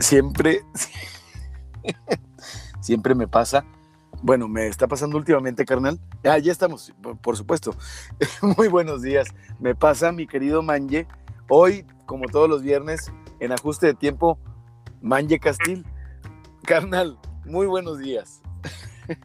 siempre, siempre me pasa. Bueno, me está pasando últimamente, carnal. Ah, ya estamos, por supuesto. Muy buenos días. Me pasa, mi querido Manje. Hoy, como todos los viernes, en ajuste de tiempo, Manje Castil. Carnal, muy buenos días.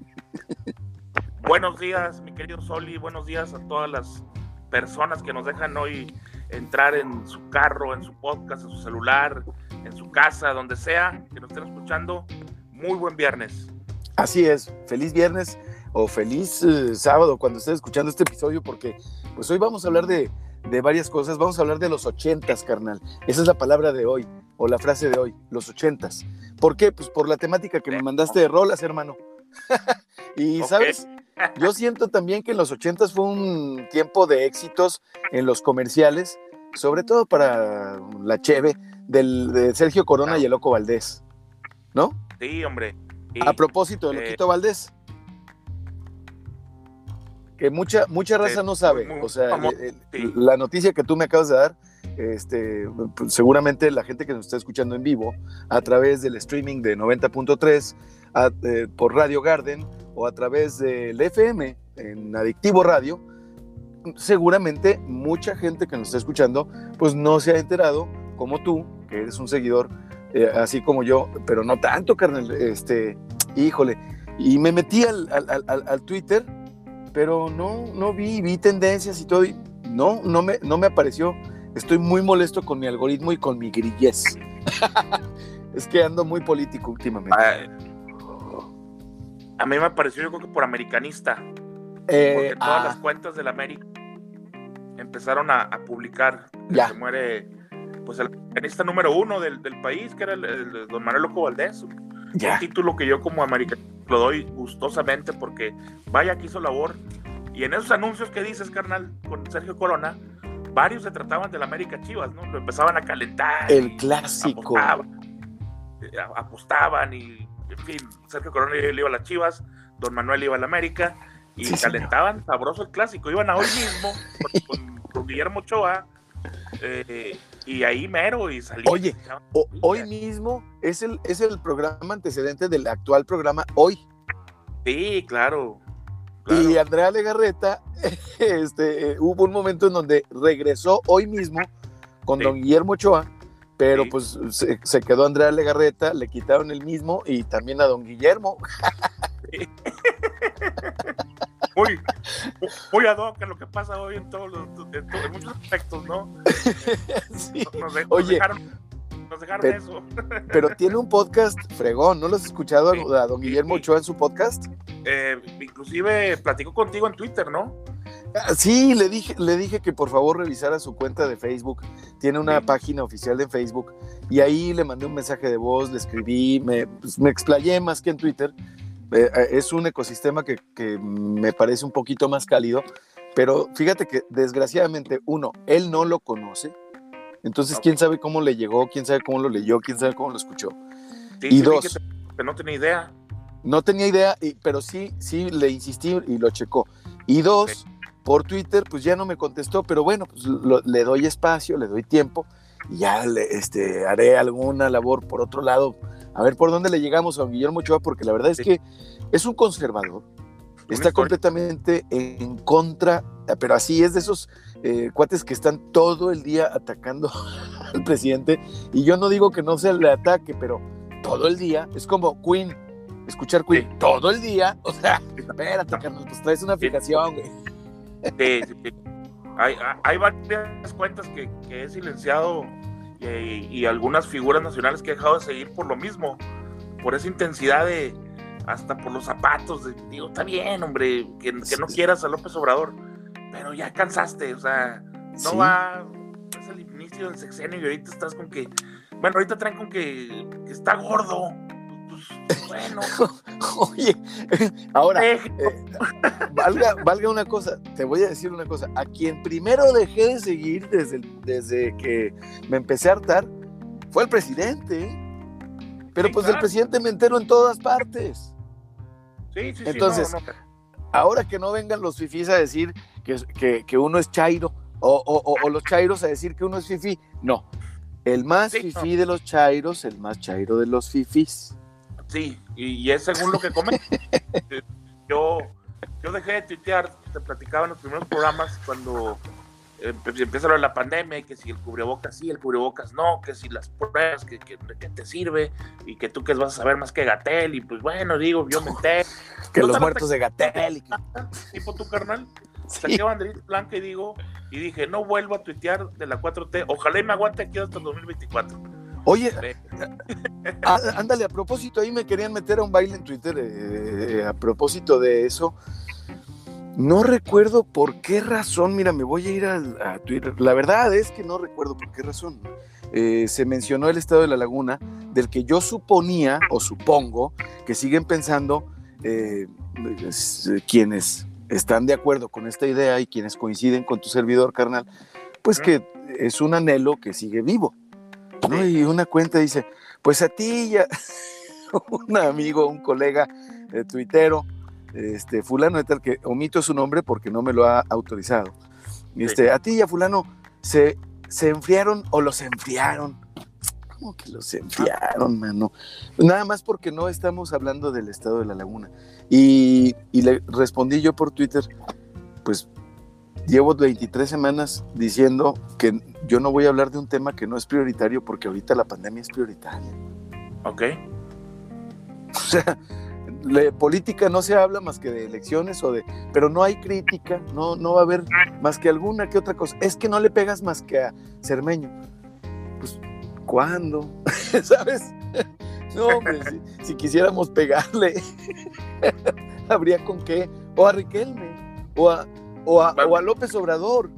Buenos días, mi querido Soli. Buenos días a todas las personas que nos dejan hoy entrar en su carro, en su podcast, en su celular, en su casa, donde sea que nos estén escuchando. Muy buen viernes. Así es, feliz viernes o feliz eh, sábado cuando estés escuchando este episodio, porque pues hoy vamos a hablar de, de varias cosas. Vamos a hablar de los ochentas, carnal. Esa es la palabra de hoy, o la frase de hoy, los ochentas. ¿Por qué? Pues por la temática que me mandaste de rolas, hermano. y, ¿sabes? Yo siento también que en los ochentas fue un tiempo de éxitos en los comerciales, sobre todo para la Cheve del, de Sergio Corona y el Loco Valdés, ¿no? Sí, hombre. A propósito de Loquito Valdés, que mucha, mucha raza no sabe, o sea, la noticia que tú me acabas de dar, este, pues, seguramente la gente que nos está escuchando en vivo a través del streaming de 90.3 eh, por Radio Garden o a través del FM en Adictivo Radio, seguramente mucha gente que nos está escuchando pues no se ha enterado como tú, que eres un seguidor eh, así como yo, pero no tanto, carnal, este, híjole, y me metí al, al, Twitter, pero no, no vi, vi tendencias y todo, y no, no me, no me apareció. Estoy muy molesto con mi algoritmo y con mi grillez. es que ando muy político últimamente. a mí me apareció, yo creo que por americanista. Eh, porque todas las ah. cuentas del América empezaron a, publicar que se muere pues el pianista número uno del, del país, que era el, don Manuel Loco Valdés. Un título que yo como americano lo doy gustosamente porque vaya que hizo labor. Y en esos anuncios que dices, carnal, con Sergio Corona, varios se trataban del América Chivas, ¿no? Lo empezaban a calentar. El clásico. Eh, apostaban, y, en fin, Sergio Corona iba a las Chivas, don Manuel iba a la América y calentaban sabroso el clásico. Iban a hoy mismo con, con Guillermo Ochoa eh, y ahí mero y salió. Oye, hoy mismo es el, es el programa antecedente del actual programa Hoy. Sí, claro. Y Andrea Legarreta, este, hubo un momento en donde regresó hoy mismo con don Guillermo Ochoa, pero pues se, quedó Andrea Legarreta, le quitaron el mismo y también a don Guillermo. muy, muy ad hoc lo que pasa hoy en todos los, en, muchos aspectos, ¿no? Nos, Oye, nos dejaron, eso. pero tiene un podcast fregón, ¿no lo has escuchado a, don Guillermo Ochoa en su podcast? Eh, inclusive platicó contigo en Twitter, ¿no? Ah, sí, le dije, le dije que por favor revisara su cuenta de Facebook. Tiene una página oficial de Facebook y ahí le mandé un mensaje de voz, le escribí, me, pues, me explayé más que en Twitter eh, eh, es un ecosistema que, me parece un poquito más cálido, pero fíjate que desgraciadamente, uno, él no lo conoce, entonces quién sabe cómo le llegó, quién sabe cómo lo leyó, quién sabe cómo lo escuchó. y dos, que, no tenía idea. No tenía idea, pero sí, sí le insistí y lo checó. Y dos, por Twitter, pues ya no me contestó, pero bueno, pues le doy espacio, le doy tiempo y ya le, este, haré alguna labor por otro lado a ver por dónde le llegamos a Guillermo Ochoa, porque la verdad es que es un conservador, está completamente en contra, pero así es de esos eh, cuates que están todo el día atacando al presidente, y yo no digo que no se le ataque, pero todo el día, es como Queen, escuchar Queen todo el día, o sea, espérate, carnal, pues traes una fijación, güey. Sí, sí, Hay, hay, varias cuentas que, que he silenciado y, algunas figuras nacionales que he dejado de seguir por lo mismo, por esa intensidad de, hasta por los zapatos, digo, está bien, hombre, que, no quieras a López Obrador, pero ya cansaste, o sea, no va, es el inicio del sexenio y ahorita estás con que, bueno, ahorita traen con que, que está gordo, pues, bueno. Oye, ahora, eh, valga, valga una cosa, te voy a decir una cosa. A quien primero dejé de seguir desde, desde que me empecé a hartar fue el presidente. ¿eh? Pero pues el presidente me entero en todas partes. Sí, sí, Entonces, ahora que no vengan los fifís a decir que, que, uno es chairo, o, o, o, los chairos a decir que uno es fifí, no. El más fifí de los chairos, el más chairo de los fifís. Sí, y, es según lo que comen. yo, yo dejé de tuitear, te platicaba en los primeros programas cuando empieza lo de la pandemia, que si el cubrebocas sí, el cubrebocas no, que si las pruebas, que, que, te sirve, y que tú que vas a saber más que Gatel, y pues bueno, digo, yo me enteré. que los muertos de Gatel. Tipo tu carnal. Saqué banderita blanca y digo, y dije, no vuelvo a tuitear de la 4T, ojalá y me aguante aquí hasta el 2024. Oye, ándale, a propósito, ahí me querían meter a un baile en Twitter, eh, a propósito de eso. No recuerdo por qué razón, mira, me voy a ir a, Twitter. La verdad es que no recuerdo por qué razón. Eh, se mencionó el estado de la laguna, del que yo suponía o supongo que siguen pensando eh, quienes están de acuerdo con esta idea y quienes coinciden con tu servidor, carnal, pues que es un anhelo que sigue vivo. Y una cuenta dice, pues a ti ya, un amigo, un colega eh, tuitero, este, fulano de tal, que omito su nombre porque no me lo ha autorizado. Este, A ti y a fulano se, se enfriaron o los enfriaron. ¿Cómo que los enfriaron, mano? Nada más porque no estamos hablando del estado de la laguna. Y, y le respondí yo por Twitter, pues llevo 23 semanas diciendo que yo no voy a hablar de un tema que no es prioritario porque ahorita la pandemia es prioritaria. Ok. O sea, política no se habla más que de elecciones o de, pero no hay crítica, no, no va a haber más que alguna que otra cosa. Es que no le pegas más que a Cermeño. Pues, ¿cuándo? ¿Sabes? No, hombre, si, quisiéramos pegarle, habría con qué. O a Riquelme, o a, o a, López Obrador.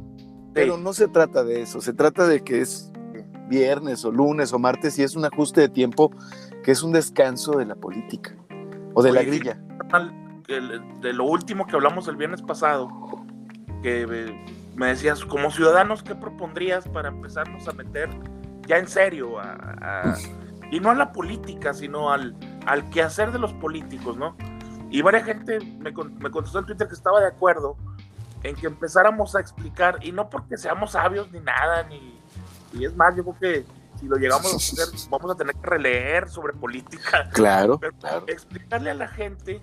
Pero no se trata de eso, se trata de que es viernes o lunes o martes y es un ajuste de tiempo que es un descanso de la política. O de la grilla. De lo último que hablamos el viernes pasado, que me decías, como ciudadanos, ¿qué propondrías para empezarnos a meter ya en serio? y no a la política, sino al, al quehacer de los políticos, ¿no? Y varias gente me, me contestó en Twitter que estaba de acuerdo en que empezáramos a explicar, y no porque seamos sabios ni nada, ni, y es más, yo creo que si lo llegamos a hacer, vamos a tener que releer sobre política. Claro, Explicarle a la gente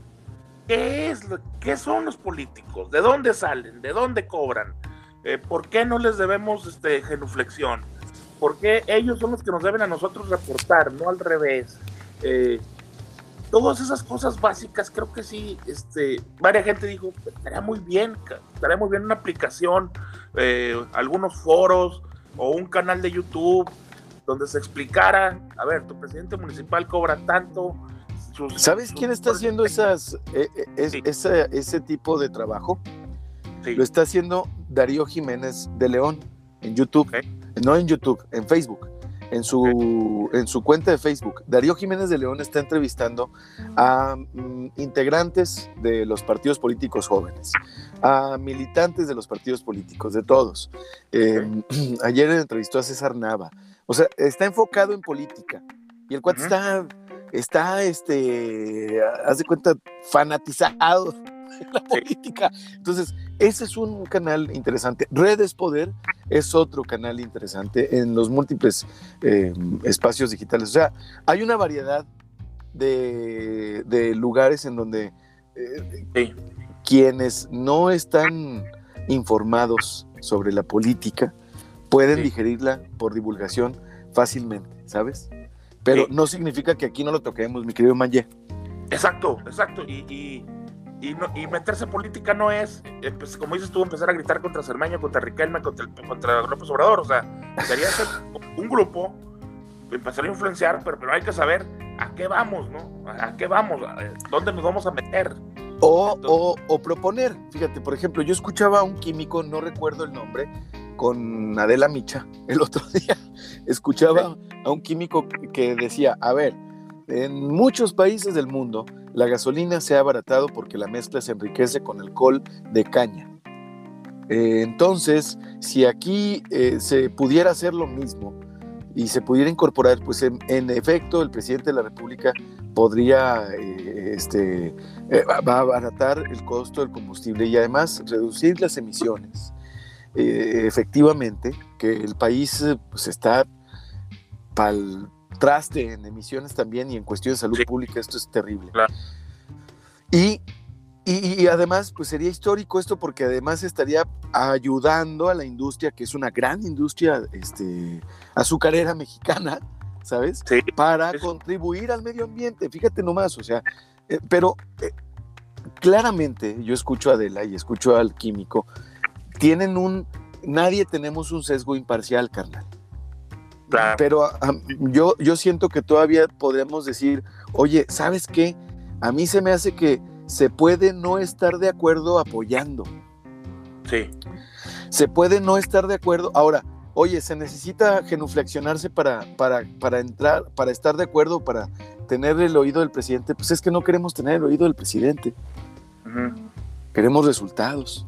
qué es, qué son los políticos, de dónde salen, de dónde cobran, eh, por qué no les debemos este, genuflexión, por qué ellos son los que nos deben a nosotros reportar, no al revés. Eh, todas esas cosas básicas, creo que sí, este, varias gente dijo, estaría muy bien, estaría muy bien una aplicación, eh, algunos foros o un canal de YouTube donde se explicara, a ver, tu presidente municipal cobra tanto. ¿Sabes quién está haciendo esas, e, e, ese, tipo de trabajo? Lo está haciendo Darío Jiménez de León en YouTube, no en YouTube, en Facebook. En su, en su cuenta de Facebook, Darío Jiménez de León está entrevistando a mm, integrantes de los partidos políticos jóvenes, a militantes de los partidos políticos, de todos. Em, ayer entrevistó a César Nava, o sea, está enfocado en política. Y el cuate está, está, este, haz de cuenta, fanatizado en la política. Entonces, ese es un canal interesante. Redes Poder es otro canal interesante en los múltiples em, espacios digitales. O sea, hay una variedad de, lugares en donde eh, quienes no están informados sobre la política, pueden digerirla por divulgación fácilmente, ¿sabes? Pero no significa que aquí no lo toquemos, mi querido Manje. Exacto, exacto. Y, meterse en política no es, como dices tú, empezar a gritar contra Cermeño, contra Riquelme, contra, contra López Obrador. O sea, sería ser un grupo, empezar a influenciar, pero, pero hay que saber a qué vamos, ¿no? ¿A qué vamos? ¿Dónde nos vamos a meter? O, o, o, proponer, fíjate, por ejemplo, yo escuchaba a un químico, no recuerdo el nombre, con Adela Micha el otro día. Escuchaba a un químico que decía, a ver, en muchos países del mundo la gasolina se ha abaratado porque la mezcla se enriquece con alcohol de caña. Eh, entonces, si aquí eh, se pudiera hacer lo mismo y se pudiera incorporar, pues en, efecto el presidente de la República podría eh, este, abaratar el costo del combustible y además reducir las emisiones. Efectivamente que el país pues, está el traste en emisiones también y en cuestiones de salud pública, esto es terrible. Y, y, además, pues sería histórico esto porque además estaría ayudando a la industria, que es una gran industria este, azucarera mexicana, ¿sabes? Para contribuir al medio ambiente, fíjate nomás, o sea, eh, pero eh, claramente yo escucho a Adela y escucho al químico, tienen un, nadie tenemos un sesgo imparcial, carnal. Pero yo, yo siento que todavía podemos decir, oye, ¿sabes qué? A mí se me hace que se puede no estar de acuerdo apoyando. Sí. Se puede no estar de acuerdo. Ahora, oye, se necesita genuflexionarse para, para, para entrar, para estar de acuerdo, para tener el oído del presidente. Pues es que no queremos tener el oído del presidente. Queremos resultados.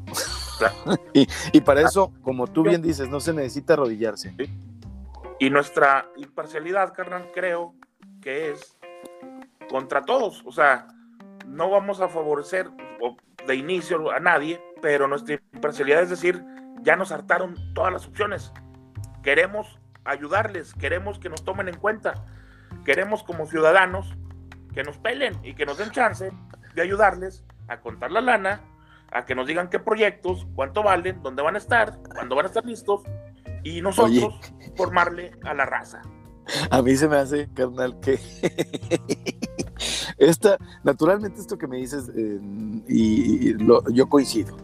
y, para eso, como tú bien dices, no se necesita arrodillarse. Y nuestra imparcialidad, carnal, creo que es contra todos. O sea, no vamos a favorecer de inicio a nadie, pero nuestra imparcialidad es decir, ya nos hartaron todas las opciones. Queremos ayudarles, queremos que nos tomen en cuenta, queremos como ciudadanos que nos pelen y que nos den chance de ayudarles a contar la lana, a que nos digan qué proyectos, cuánto valen, dónde van a estar, cuándo van a estar listos y nosotros formarle a la raza. A mí se me hace, carnal, que esta, naturalmente esto que me dices, eh, y, yo coincido,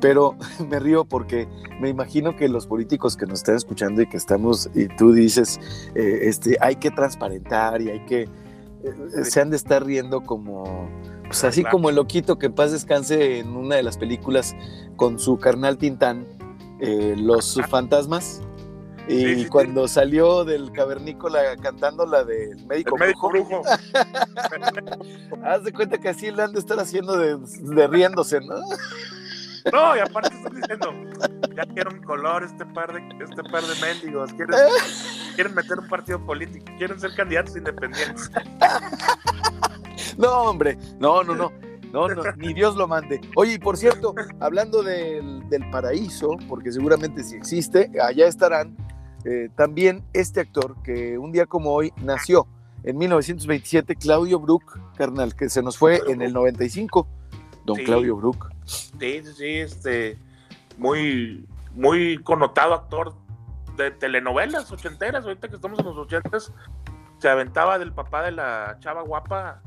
pero me río porque me imagino que los políticos que nos están escuchando y que estamos, y tú dices, eh, este, hay que transparentar y hay que, eh, se han de estar riendo como, pues así como el loquito que en paz descanse en una de las películas con su carnal Tintán, los fantasmas. Y cuando salió del cavernícola cantando la del médico, brujo, haz de cuenta que así le han de estar haciendo de, riéndose, ¿no? No, y aparte están diciendo, ya quieren color este par de, este par de mendigos, quieren, quieren meter un partido político, quieren ser candidatos independientes. No, hombre, no, no, no. No, no, ni Dios lo mande. Oye, y por cierto, hablando del, del, paraíso, porque seguramente si existe, allá estarán eh, también este actor que un día como hoy nació en 1927, Claudio Brook, carnal, que se nos fue en el 95, don Claudio Brook. Sí, sí, este, muy, muy connotado actor de telenovelas ochenteras, ahorita que estamos en los ochentas, se aventaba del papá de la chava guapa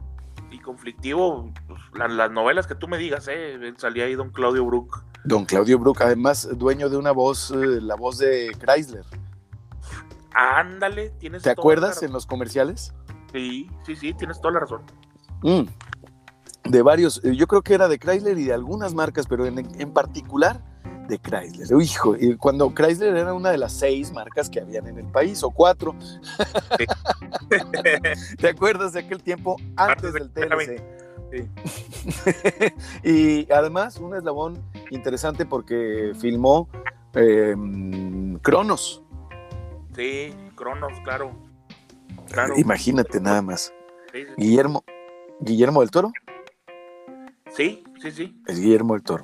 y conflictivo, pues, las novelas que tú me digas, eh, salía ahí don Claudio Brook. Don Claudio Brook, además dueño de una voz, eh, la voz de Chrysler. Ándale, tienes ¿Te acuerdas en los comerciales? Sí, sí, sí, tienes toda la razón. Mm. De varios, eh, yo creo que era de Chrysler y de algunas marcas, pero en, particular de Chrysler. Hijo, y cuando Chrysler era una de las seis marcas que habían en el país, o cuatro. ¿Te acuerdas de aquel tiempo antes del TLC? Sí. y además, un eslabón interesante porque filmó eh, Cronos. Sí, Cronos, claro. Imagínate nada más. Guillermo, Guillermo del Toro. Sí, sí, sí. Es Guillermo del Toro.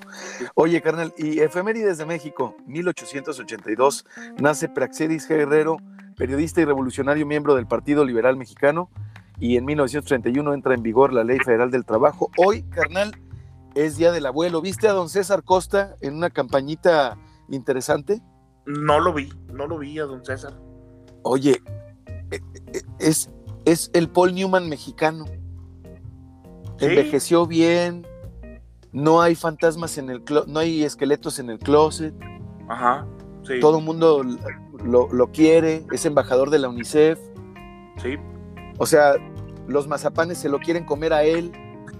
Oye, carnal, y efemérides de México, 1882, nace Praxedis Guerrero, periodista y revolucionario miembro del Partido Liberal Mexicano, y en 1931 entra en vigor la Ley Federal del Trabajo. Hoy, carnal, es Día del Abuelo. ¿Viste a don César Costa en una campañita interesante? No lo vi, no lo vi a don César. Oye, e, e, es, es el Paul Newman mexicano. Envejeció bien, no hay fantasmas en el no hay esqueletos en el closet. Ajá. Sí. Todo el mundo lo, quiere, es embajador de la UNICEF. Sí. O sea, los mazapanes se lo quieren comer a él.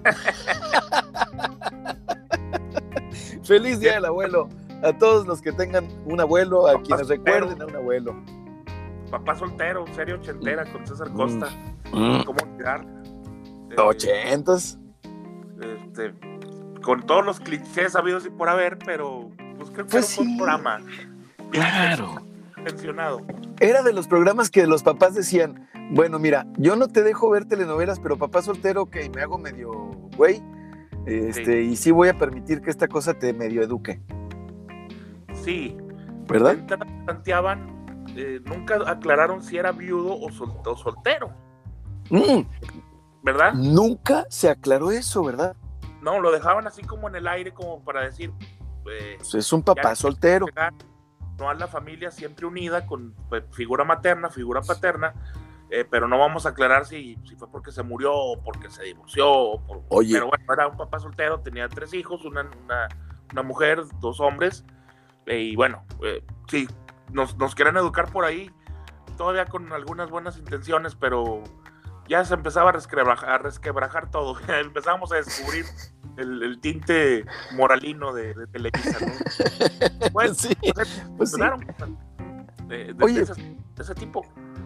Feliz día del abuelo a todos los que tengan un abuelo, a quienes recuerden a un abuelo. Papá soltero, serie ochentera con César Costa. Mm. ¿Cómo? Eh, Ochentas. Este, con todos los clichés habidos y por haber, pero pues creo que pues un programa. Claro. Mencionado. Era de los programas que los papás decían, bueno, mira, yo no te dejo ver telenovelas, pero papá soltero, que me hago medio güey, este, y sí voy a permitir que esta cosa te medio eduque. Sí. ¿Verdad? Planteaban eh, nunca aclararon si era viudo o, soltero. Mm. ¿Verdad? Nunca se aclaró eso, ¿verdad? No, lo dejaban así como en el aire, como para decir. Eh, pues es un papá soltero. No a la familia siempre unida con pues, figura materna, figura paterna, eh, pero no vamos a aclarar si, si, fue porque se murió o porque se divorció. Oye. Pero bueno, era un papá soltero, tenía tres hijos, una, una, mujer, dos hombres, y bueno, sí, nos, nos quieren educar por ahí, todavía con algunas buenas intenciones, pero ya se empezaba a resquebrajar, a resquebrajar todo. Empezábamos a descubrir el, tinte moralino de, Televisa. Bueno, sí, pues de, Oye, ese, tipo.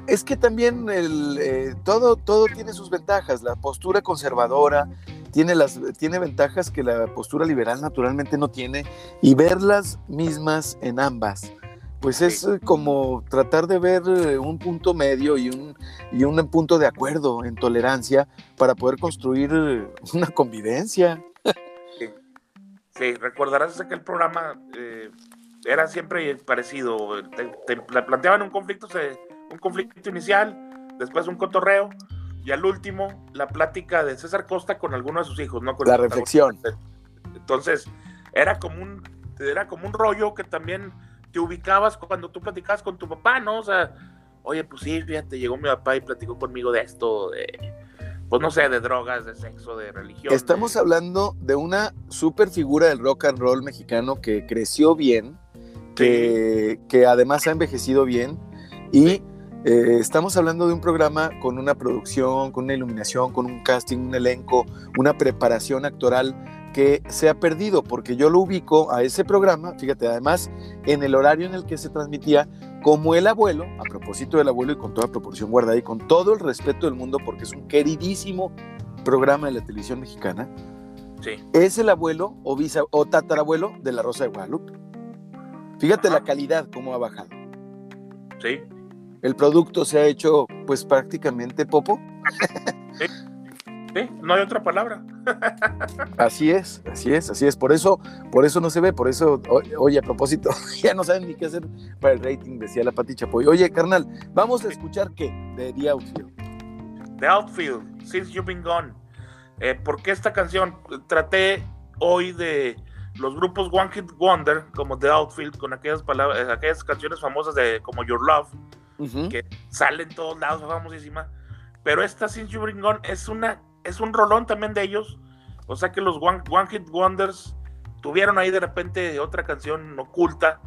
Es que también el, eh, todo, todo tiene sus ventajas. La postura conservadora tiene, las, tiene ventajas que la postura liberal naturalmente no tiene y ver las mismas en ambas pues es eh, como tratar de ver eh, un punto medio y un, y un punto de acuerdo en tolerancia para poder construir eh, una convivencia. Sí, recordarás que el programa era siempre parecido. Te, planteaban un conflicto, un conflicto inicial, después un cotorreo y al último la plática de César Costa con alguno de sus hijos, ¿no? la reflexión. Entonces, era como un, era como un rollo que también te ubicabas cuando tú platicabas con tu papá, ¿no? O sea, oye, pues sí, fíjate, llegó mi papá y platicó conmigo de esto, de, pues no sé, de drogas, de sexo, de religión. Estamos hablando de una super figura del rock and roll mexicano que creció bien, que, que además ha envejecido bien y eh, estamos hablando de un programa con una producción, con una iluminación, con un casting, un elenco, una preparación actoral que se ha perdido, porque yo lo ubico a ese programa, fíjate, además en el horario en el que se transmitía, como el abuelo, a propósito del abuelo y con toda proporción guardada y con todo el respeto del mundo, porque es un queridísimo programa de la televisión mexicana, sí. es el abuelo o, o tatarabuelo de la Rosa de Guadalupe. Fíjate la calidad, cómo ha bajado. Sí. El producto se ha hecho, pues prácticamente popo. Sí. no hay otra palabra. así es, así es, así es. Por eso, por eso no se ve, por eso, oye, a propósito, ya no saben ni qué hacer para el rating, decía la Pati Chapoy. Oye, carnal, vamos a escuchar qué de The Outfield. The Outfield, Since You've Been Gone. Eh, ¿Por qué esta canción? Traté hoy de los grupos One Hit Wonder, como The Outfield, con aquellas palabras, aquellas canciones famosas de como Your Love, que salen todos lados, famosísima. Pero esta Since You've Been Gone es una es un rolón también de ellos. O sea que los One, Hit Wonders tuvieron ahí de repente otra canción oculta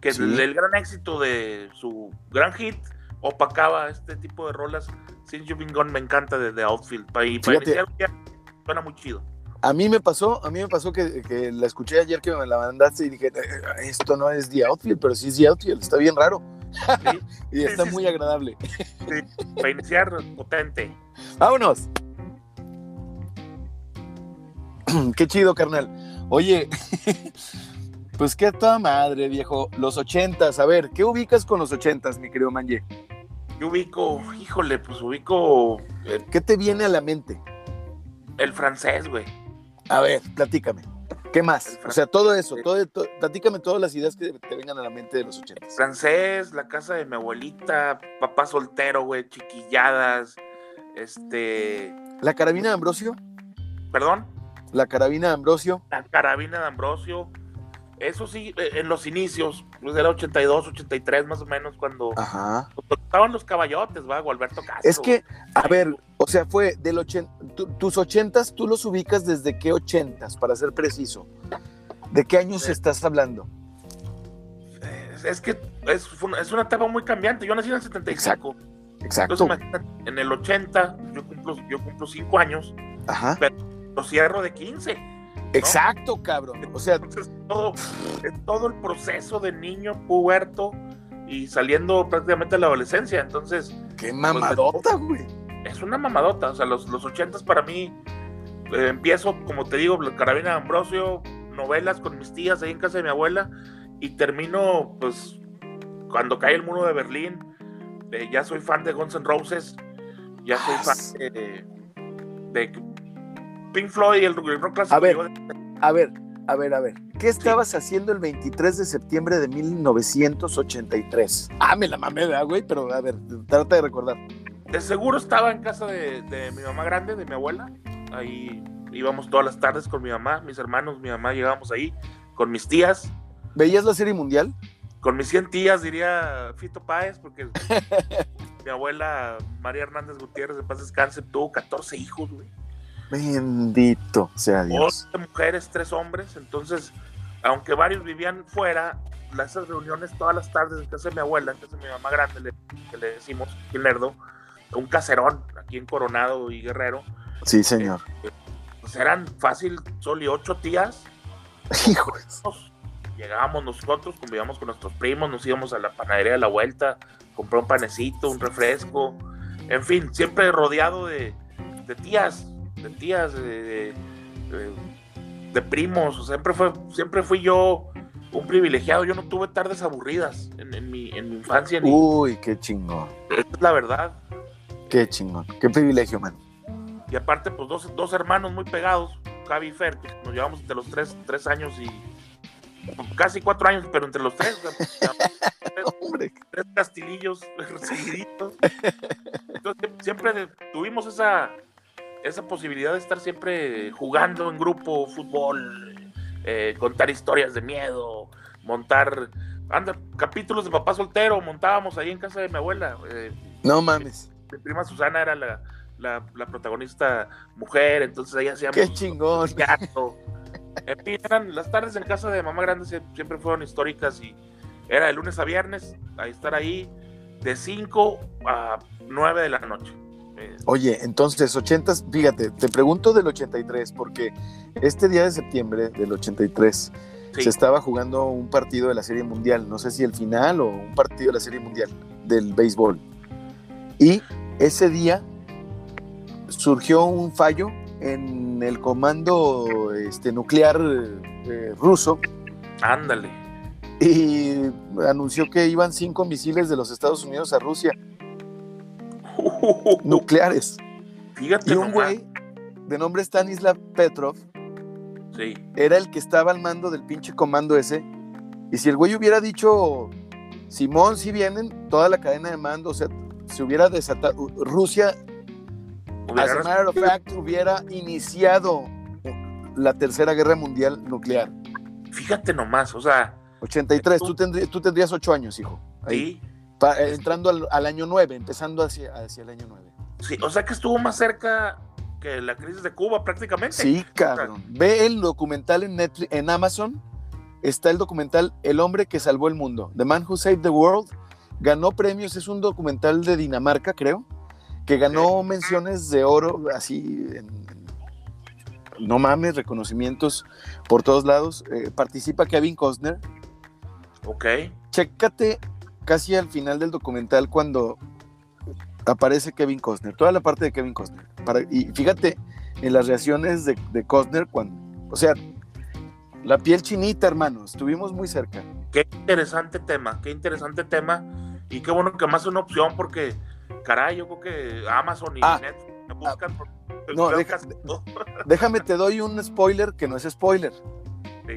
que el, gran éxito de su gran hit opacaba este tipo de rolas. Since You've Been Gone me encanta desde Outfield. Para, iniciar suena muy chido. A mí me pasó, a mí me pasó que, la escuché ayer que me la mandaste y dije, eh, esto no es The Outfield, pero sí es The Outfield, está bien raro. y está muy agradable. para iniciar potente. Vámonos. qué chido, carnal. Oye, pues qué toda madre, viejo. Los ochentas, a ver, ¿qué ubicas con los ochentas, mi querido Manje? Yo ubico, híjole, pues ubico. Eh, ¿Qué te viene a la mente? El francés, güey. A ver, platícame. ¿Qué más? O sea, todo eso, todo, platícame todas las ideas que te vengan a la mente de los ochentas. Francés, la casa de mi abuelita, papá soltero, güey, chiquilladas, este... ¿La carabina de Ambrosio? ¿Perdón? La carabina de Ambrosio. La carabina de Ambrosio. Eso sí, eh, en los inicios, pues era 82, 83 más o menos, cuando Ajá. estaban los caballotes, va, Gualberto Castro. Es que, a ver, o sea, fue del 80, tus ochentas, tú los ubicas desde qué ochentas, para ser preciso. ¿De qué años estás hablando? Es, que es, es, una etapa muy cambiante. Yo nací en el 75. Exacto. Entonces, en el 80, yo cumplo, yo cumplo 5 años. Ajá lo cierro de 15. Exacto, cabrón. O sea, todo, es todo el proceso de niño puberto y saliendo prácticamente a la adolescencia. Entonces, qué pues, mamadota, güey. es una mamadota. O sea, los, los 80 para mí eh, empiezo, como te digo, Carabina de Ambrosio, novelas con mis tías ahí en casa de mi abuela y termino, pues, cuando cae el muro de Berlín. Eh, ya soy fan de Guns N' Roses, ya soy ah, fan de, de Pink Floyd y el rock clásico. A ver, a ver, a ver, a ver. ¿Qué estabas haciendo el 23 de septiembre de 1983? Ah, me la mamé, güey, pero a ver, trata de recordar. De seguro estaba en casa de, mi mamá grande, de mi abuela. Ahí íbamos todas las tardes con mi mamá, mis hermanos, mi mamá, llegábamos ahí con mis tías. ¿Veías la serie mundial? Con mis 100 tías, diría Fito Páez, porque mi abuela María Hernández Gutiérrez, de paz descanse, tuvo 14 hijos, güey. Bendito sea Dios. 11 mujeres, tres hombres, entonces, aunque varios vivían fuera, esas reuniones todas las tardes en casa de mi abuela, en casa de mi mamá grande, que le decimos, el nerdo, un caserón aquí en Coronado y Guerrero. Sí, señor. Eh, pues eran fácil, solo y ocho tías. Hijos. Llegábamos nosotros, convivíamos con nuestros primos, nos íbamos a la panadería de la vuelta, compré un panecito, un refresco, en fin, siempre rodeado de, tías, de tías, de, primos, siempre, fue, siempre fui yo un privilegiado, yo no tuve tardes aburridas en, mi, infancia. Uy, qué chingón. Es la verdad. Qué chingón, qué privilegio, man. Y aparte, pues dos, dos hermanos muy pegados, Javi y Fer, que nos llevamos entre los tres, tres años y casi cuatro años, pero entre los tres, tres castilillos seguiditos. Entonces, siempre tuvimos esa, esa posibilidad de estar siempre jugando en grupo, fútbol, eh, contar historias de miedo, montar anda, capítulos de papá soltero, montábamos ahí en casa de mi abuela. Eh, no mames mi prima Susana era la, la, protagonista mujer, entonces ahí hacíamos. ¡Qué chingón! En fin, eran, las tardes en casa de mamá grande siempre fueron históricas y era de lunes a viernes, a estar ahí de 5 a 9 de la noche. Oye, entonces, 80, fíjate, te pregunto del 83, porque este día de septiembre del 83 se estaba jugando un partido de la Serie Mundial, no sé si el final o un partido de la Serie Mundial del béisbol. Y ese día surgió un fallo en el comando este, nuclear eh, ruso. Ándale. Y anunció que iban cinco misiles de los Estados Unidos a Rusia. nucleares. Fíjate. Y un güey de nombre Stanislav Petrov sí. era el que estaba al mando del pinche comando ese. Y si el güey hubiera dicho, Simón, si vienen, toda la cadena de mando, o sea, se hubiera desatado, Rusia, as a matter of fact, hubiera iniciado la tercera guerra mundial nuclear. Fíjate nomás, o sea. 83, tú, tendrías, tú tendrías 8 años, hijo. sí. Entrando al, año 9, empezando hacia, hacia el año 9. Sí, o sea que estuvo más cerca que la crisis de Cuba prácticamente. Sí, cabrón. Ve el documental en, Netflix, en Amazon. Está el documental El hombre que salvó el mundo, The Man Who Saved the World ganó premios, es un documental de Dinamarca, creo, que ganó menciones de oro, así, no mames, reconocimientos por todos lados. Eh, participa Kevin Costner. Ok. Chécate casi al final del documental cuando aparece Kevin Costner, toda la parte de Kevin Costner. y fíjate en las reacciones de, de Costner cuando, o sea, la piel chinita, hermano, estuvimos muy cerca. Qué interesante tema, qué interesante tema y qué bueno que más es una opción porque, caray, yo creo que Amazon y ah, Netflix me buscan. no, déjame, te doy un spoiler que no es spoiler.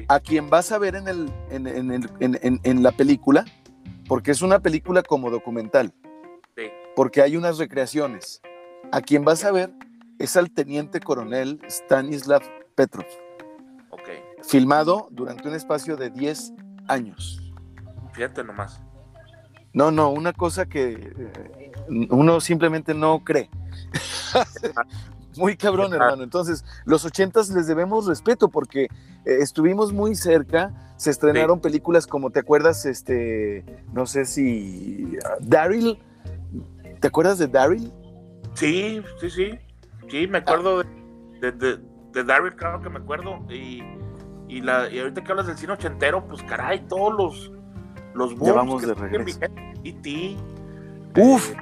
A quien vas a ver en, el, en, en, en, la película, porque es una película como documental, porque hay unas recreaciones. A quien vas a ver es al teniente coronel Stanislav Petrov. Okay. Filmado durante un espacio de 10 años. Fíjate nomás. No, no, una cosa que eh, uno simplemente no cree. Muy cabrón, hermano. Entonces, los ochentas les debemos respeto porque eh, estuvimos muy cerca. Se estrenaron películas como, ¿te acuerdas? Este, no sé si uh, Daryl. ¿Te acuerdas de Daryl? Sí, sí, sí. Sí, me acuerdo de, de, Daryl, claro que me acuerdo. Y, y, la, y ahorita que hablas del cine ochentero, pues caray, todos los los vamos de regreso. Y ti. Uf. Eh,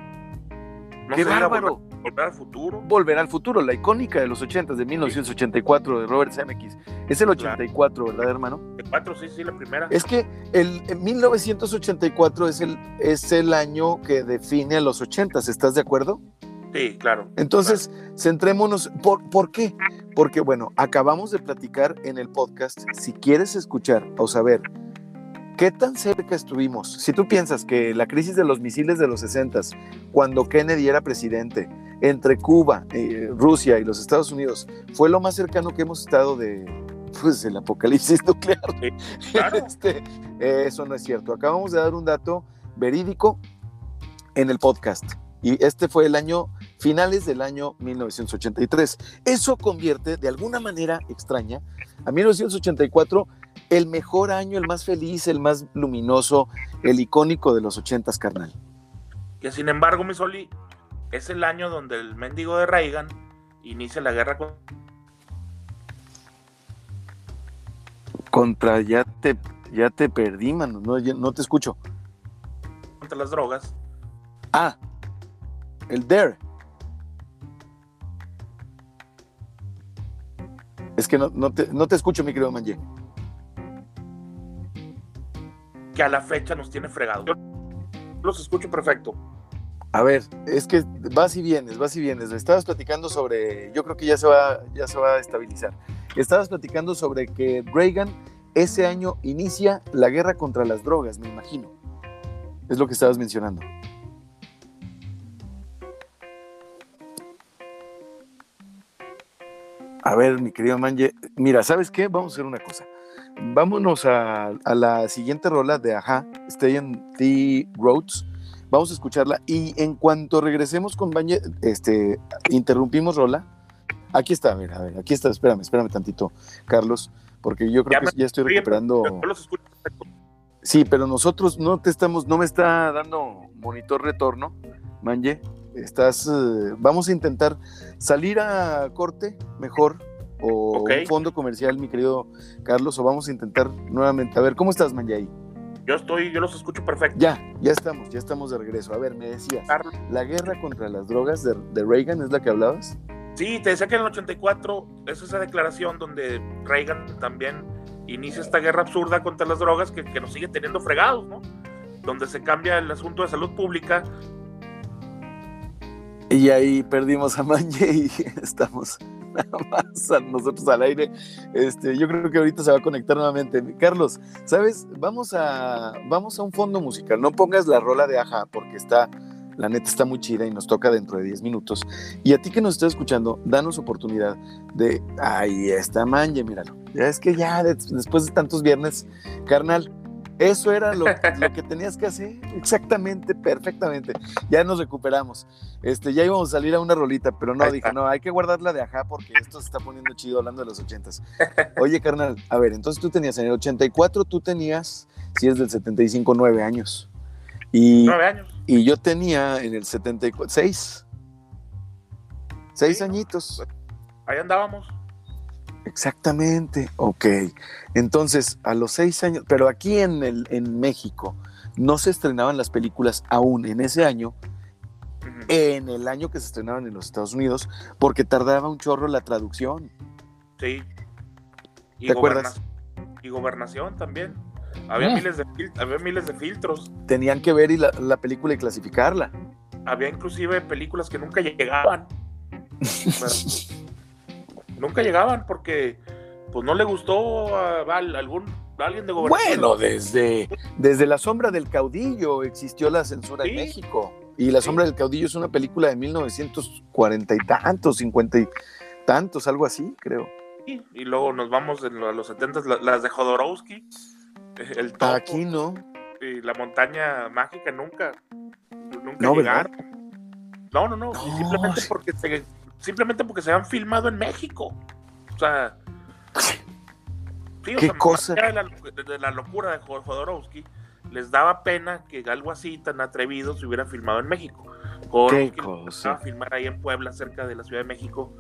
¡Qué bárbaro! Volver, al futuro. Volver al futuro, la icónica de los 80 de 1984 de Robert Zemeckis. Es el 84, ¿verdad, hermano? El 4, sí, sí, la primera. Es que el 1984 es el, es el año que define a los 80, ¿estás de acuerdo? Sí, claro. Entonces, centrémonos. ¿por, ¿Por qué? Porque, bueno, acabamos de platicar en el podcast. Si quieres escuchar o saber qué tan cerca estuvimos, si tú piensas que la crisis de los misiles de los 60, cuando Kennedy era presidente, entre Cuba, eh, Rusia y los Estados Unidos, fue lo más cercano que hemos estado de, pues, el apocalipsis nuclear. Este, eso no es cierto. Acabamos de dar un dato verídico en el podcast. Y este fue el año, finales del año 1983. Eso convierte de alguna manera extraña a 1984 el mejor año, el más feliz, el más luminoso, el icónico de los 80s, carnal. Que sin embargo, mi Soli, es el año donde el mendigo de Reagan inicia la guerra con... contra ya te ya te perdí, mano, no, no te escucho. Contra las drogas. Ah, el Dare. Es que no, no, te, no te escucho, mi querido Manje. Que a la fecha nos tiene fregado. Yo los escucho perfecto. A ver, es que vas y vienes, vas y vienes. Estabas platicando sobre, yo creo que ya se va, ya se va a estabilizar. Estabas platicando sobre que Reagan ese año inicia la guerra contra las drogas, me imagino. Es lo que estabas mencionando. A ver, mi querido Manje, mira, ¿sabes qué? Vamos a hacer una cosa. Vámonos a, la siguiente rola de Aja, Stay in the Roads. Vamos a escucharla y en cuanto regresemos con Manje, este, interrumpimos rola. Aquí está, mira, a ver, aquí está, espérame, espérame tantito, Carlos, porque yo creo que ya estoy recuperando. Sí, pero nosotros no te estamos, no me está dando monitor retorno, Manje estás, eh, vamos a intentar salir a corte mejor o un fondo comercial, mi querido Carlos, o vamos a intentar nuevamente. A ver, ¿cómo estás, Manjay? Yo estoy, yo los escucho perfecto. Ya, ya estamos, ya estamos de regreso. A ver, me decías, ¿la guerra contra las drogas de, Reagan es la que hablabas? Sí, te decía que en el 84 es esa declaración donde Reagan también inicia esta guerra absurda contra las drogas que, que nos sigue teniendo fregados, ¿no? Donde se cambia el asunto de salud pública y ahí perdimos a Manje y estamos nada más a nosotros al aire. Este, yo creo que ahorita se va a conectar nuevamente. Carlos, ¿sabes? Vamos a, vamos a un fondo musical. No pongas la rola de Aja porque está, la neta está muy chida y nos toca dentro de 10 minutos. Y a ti que nos estás escuchando, danos oportunidad de, ahí está Manje, míralo. Ya es que ya después de tantos viernes, carnal, eso era lo, que tenías que hacer, exactamente, perfectamente. Ya nos recuperamos. Este, ya íbamos a salir a una rolita, pero no, dije, no, hay que guardarla de ajá porque esto se está poniendo chido hablando de los ochentas. Oye, carnal, a ver, entonces tú tenías en el 84, tú tenías, si es del 75, nueve años. Y, nueve años. Y yo tenía en el 74, seis. Seis añitos. Ahí andábamos. Exactamente, ok. Entonces, a los seis años, pero aquí en, el, en México no se estrenaban las películas aún en ese año, en el año que se estrenaban en los Estados Unidos, porque tardaba un chorro la traducción. Sí. ¿Te acuerdas? Y gobernación también. Había, mm. miles de, había miles de filtros. Tenían que ver y la, película y clasificarla. Había inclusive películas que nunca llegaban. nunca llegaban porque pues no le gustó a, algún alguien de gobernación. Bueno, desde, desde La sombra del caudillo existió la censura en México. Y La sombra del caudillo es una película de 1940 y tantos, 50 y tantos, algo así, creo. Y luego nos vamos a los 70 las de Jodorowsky, el topo, Aquí no. Y la montaña mágica nunca, nunca no, llegaron. No, no, no, simplemente porque se, simplemente porque se han filmado en México. O sea, ¿Qué cosa? De la, locura de Jodorowsky, les daba pena que algo así tan atrevido se hubiera filmado en México. ¿Qué cosa? A filmar ahí en Puebla, cerca de la Ciudad de México.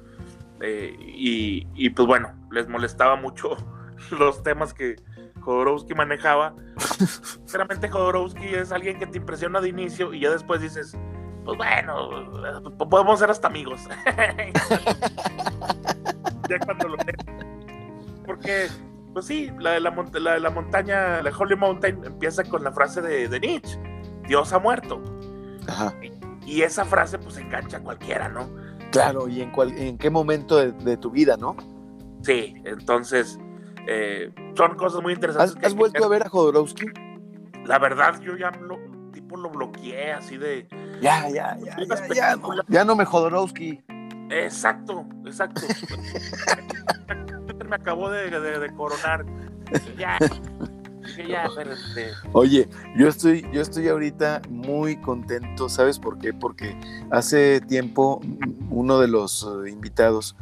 Eh, y, y, pues bueno, les molestaba mucho los temas que Jodorowsky manejaba. Sinceramente, Jodorowsky es alguien que te impresiona de inicio y ya después dices, pues bueno, podemos ser hasta amigos. ya cuando lo Porque, pues sí, la, la, la, montaña, la Holy Mountain empieza con la frase de, de Nietzsche, Dios ha muerto. Ajá. Y esa frase pues engancha a cualquiera, ¿no? Claro, y en, en qué momento de, tu vida, ¿no? Sí, entonces eh, son cosas muy interesantes. ¿Has, vuelto a ver a Jodorowsky? La verdad, yo ya lo, lo bloqueé así de... Ya, ya, ya, ya, ya, no, me Jodorowsky. Exacto, exacto. me acabó de, de coronar. Ya, Oye, yo estoy, yo estoy ahorita muy contento, ¿sabes por qué? Porque hace tiempo uno de los eh, invitados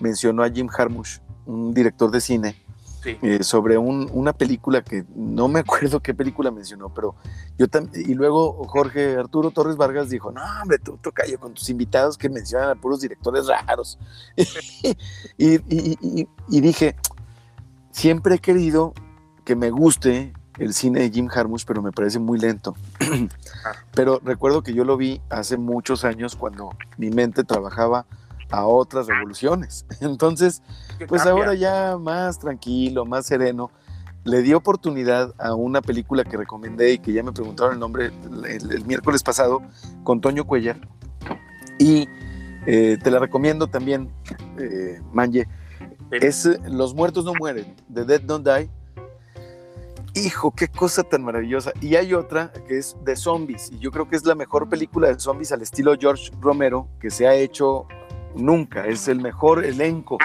mencionó a Jim Harmush, un director de cine, eh, sobre una película que no me acuerdo qué película mencionó, pero yo también, y luego Jorge Arturo Torres Vargas dijo, no, hombre, tú toca yo con tus invitados que mencionan a puros directores raros. y, dije, siempre he querido que me guste el cine de Jim Jarmusch, pero me parece muy lento. Pero recuerdo que yo lo vi hace muchos años cuando mi mente trabajaba a otras revoluciones. Entonces, pues ahora ya más tranquilo, más sereno, le di oportunidad a una película que recomendé y que ya me preguntaron el nombre el, miércoles pasado con Toño Cuellar. Y eh, te la recomiendo también, eh, Manje. Es Los muertos no mueren, The Dead Don't Die hijo, qué cosa tan maravillosa. Y hay otra que es de zombies, y yo creo que es la mejor película de zombies al estilo George Romero que se ha hecho nunca. Es el mejor elenco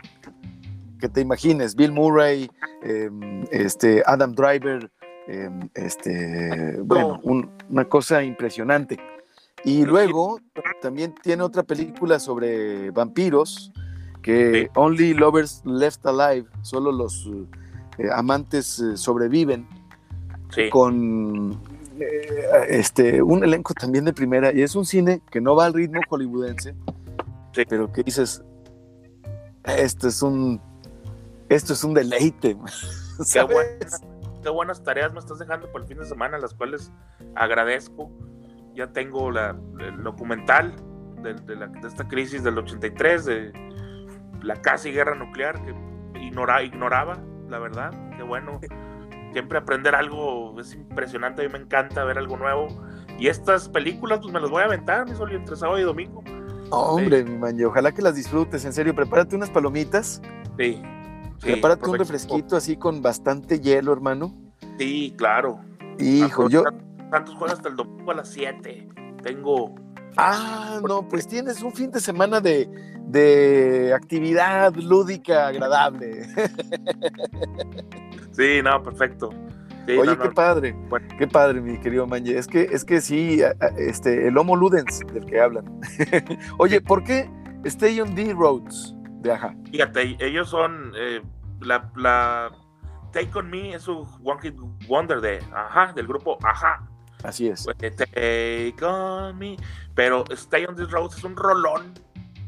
que te imagines. Bill Murray, em, este, Adam Driver, em, este, bueno, una cosa impresionante. Y luego también tiene otra película sobre vampiros, que Only Lovers Left Alive, solo los eh, amantes eh, sobreviven con eh, este, un elenco también de primera, y es un cine que no va al ritmo hollywoodense, pero que dices, esto es un, esto es un deleite. Qué buenas, tareas me estás dejando por el fin de semana, las cuales agradezco. Ya tengo la, el documental de, de, esta crisis del 83, de la casi guerra nuclear que ignora, ignoraba, la verdad. Qué bueno siempre aprender algo es impresionante, a mí me encanta ver algo nuevo. Y estas películas, pues me las voy a aventar, mi sol, entre sábado y domingo. Hombre, mi man, ojalá que las disfrutes, en serio, prepárate unas palomitas. Sí. prepárate un refresquito así con bastante hielo, hermano. Sí, claro. Hijo, yo. Tantos juegos hasta el domingo a las 7. Tengo. Ah, no, pues tienes un fin de semana de, de actividad lúdica agradable. Sí, no, perfecto. Oye, qué padre, qué padre, mi querido Manje. Es que, es que sí, este, el Homo Ludens del que hablan. Oye, ¿por qué Stay on the Roads de Aja? Fíjate, ellos son eh, la, la, Take on Me es su One Hit Wonder de Aja, del grupo Aja. Así es. Take on Me. Pero Stay on the Roads es un rolón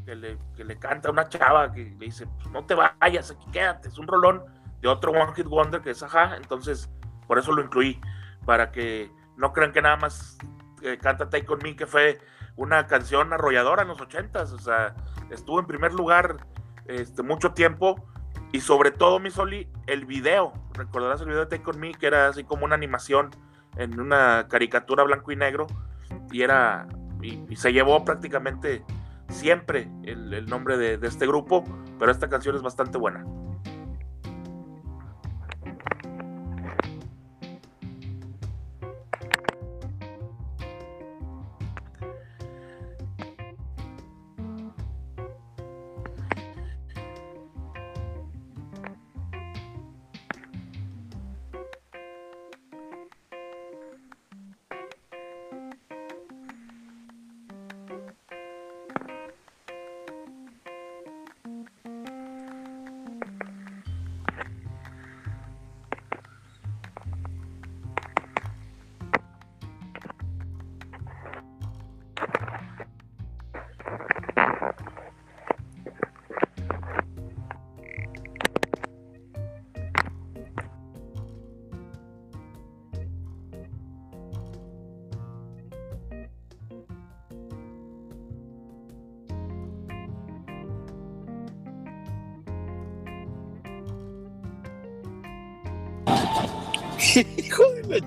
que le, que le canta una chava que le dice: pues No te vayas, aquí quédate. Es un rolón de otro One Hit Wonder que es Aja, entonces por eso lo incluí, para que no crean que nada más eh, canta Take On Me, que fue una canción arrolladora en los ochentas, o sea, estuvo en primer lugar este, mucho tiempo, y sobre todo, mi Soli, el video, recordarás el video de Take On Me, que era así como una animación en una caricatura blanco y negro, y era, y, se llevó prácticamente siempre el, nombre de este grupo, pero esta canción es bastante buena.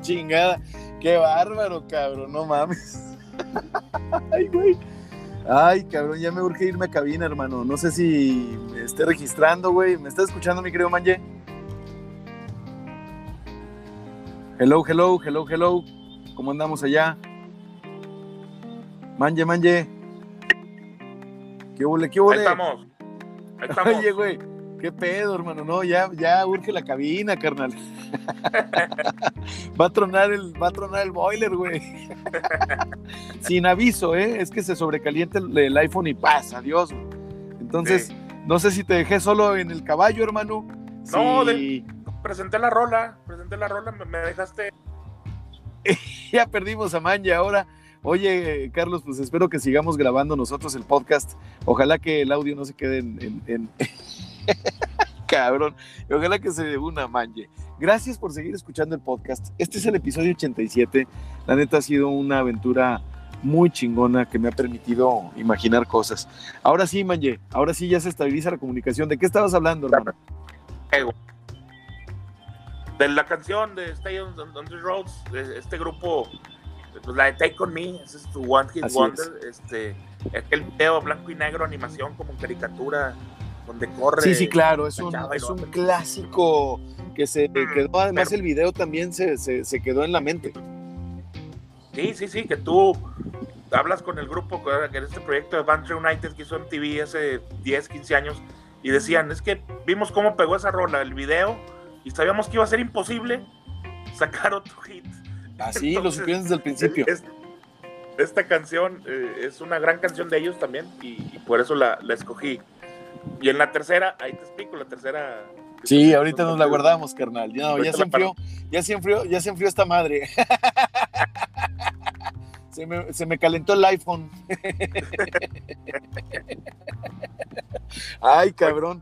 Chingada. Qué bárbaro, cabrón, no mames. Ay, güey. Ay, cabrón, ya me urge irme a cabina, hermano. No sé si me esté registrando, güey. ¿Me estás escuchando, mi querido Manje? Hello, hello, hello, hello. ¿Cómo andamos allá? Manje, manje. ¿Qué huele, qué huele? Ahí estamos. Ahí estamos. Oye, güey, qué pedo, hermano. No, ya, ya urge la cabina, carnal. va a tronar el, va a tronar el boiler, güey. Sin aviso, ¿eh? Es que se sobrecalienta el, iPhone y pasa, adiós. Entonces, no sé si te dejé solo en el caballo, hermano. No, presenté la rola, presenté la rola, me, dejaste. ya perdimos a Manja ahora. Oye, Carlos, pues espero que sigamos grabando nosotros el podcast. Ojalá que el audio no se quede en... Cabrón. Ojalá que se una manje. Gracias por seguir escuchando el podcast. Este es el episodio 87. La neta ha sido una aventura muy chingona que me ha permitido imaginar cosas. Ahora sí, Manje, ahora sí ya se estabiliza la comunicación. ¿De qué estabas hablando, hermano? De la canción de Stay on, the Roads, este grupo, pues la de Take On Me, ese es tu One Hit Wonder, este, aquel video blanco y negro, animación como caricatura, donde corre. Sí, sí, claro, es un, es un clásico que se quedó, además el video también se, se, quedó en la mente. Sí, sí, sí, que tú hablas con el grupo, que en este proyecto de Banter United que hizo en TV hace 10, 15 años, y decían, es que vimos cómo pegó esa rola, el video, y sabíamos que iba a ser imposible sacar otro hit. Así lo supieron desde el principio. esta canción eh, es una gran canción de ellos también, y, por eso la, la, escogí. Y en la tercera, ahí te explico, la tercera Sí, ahorita nos la guardamos, carnal. Ya, ya se enfrió, ya se enfrió, ya se enfrió esta madre. Se me, se me, calentó el iPhone. Ay, cabrón.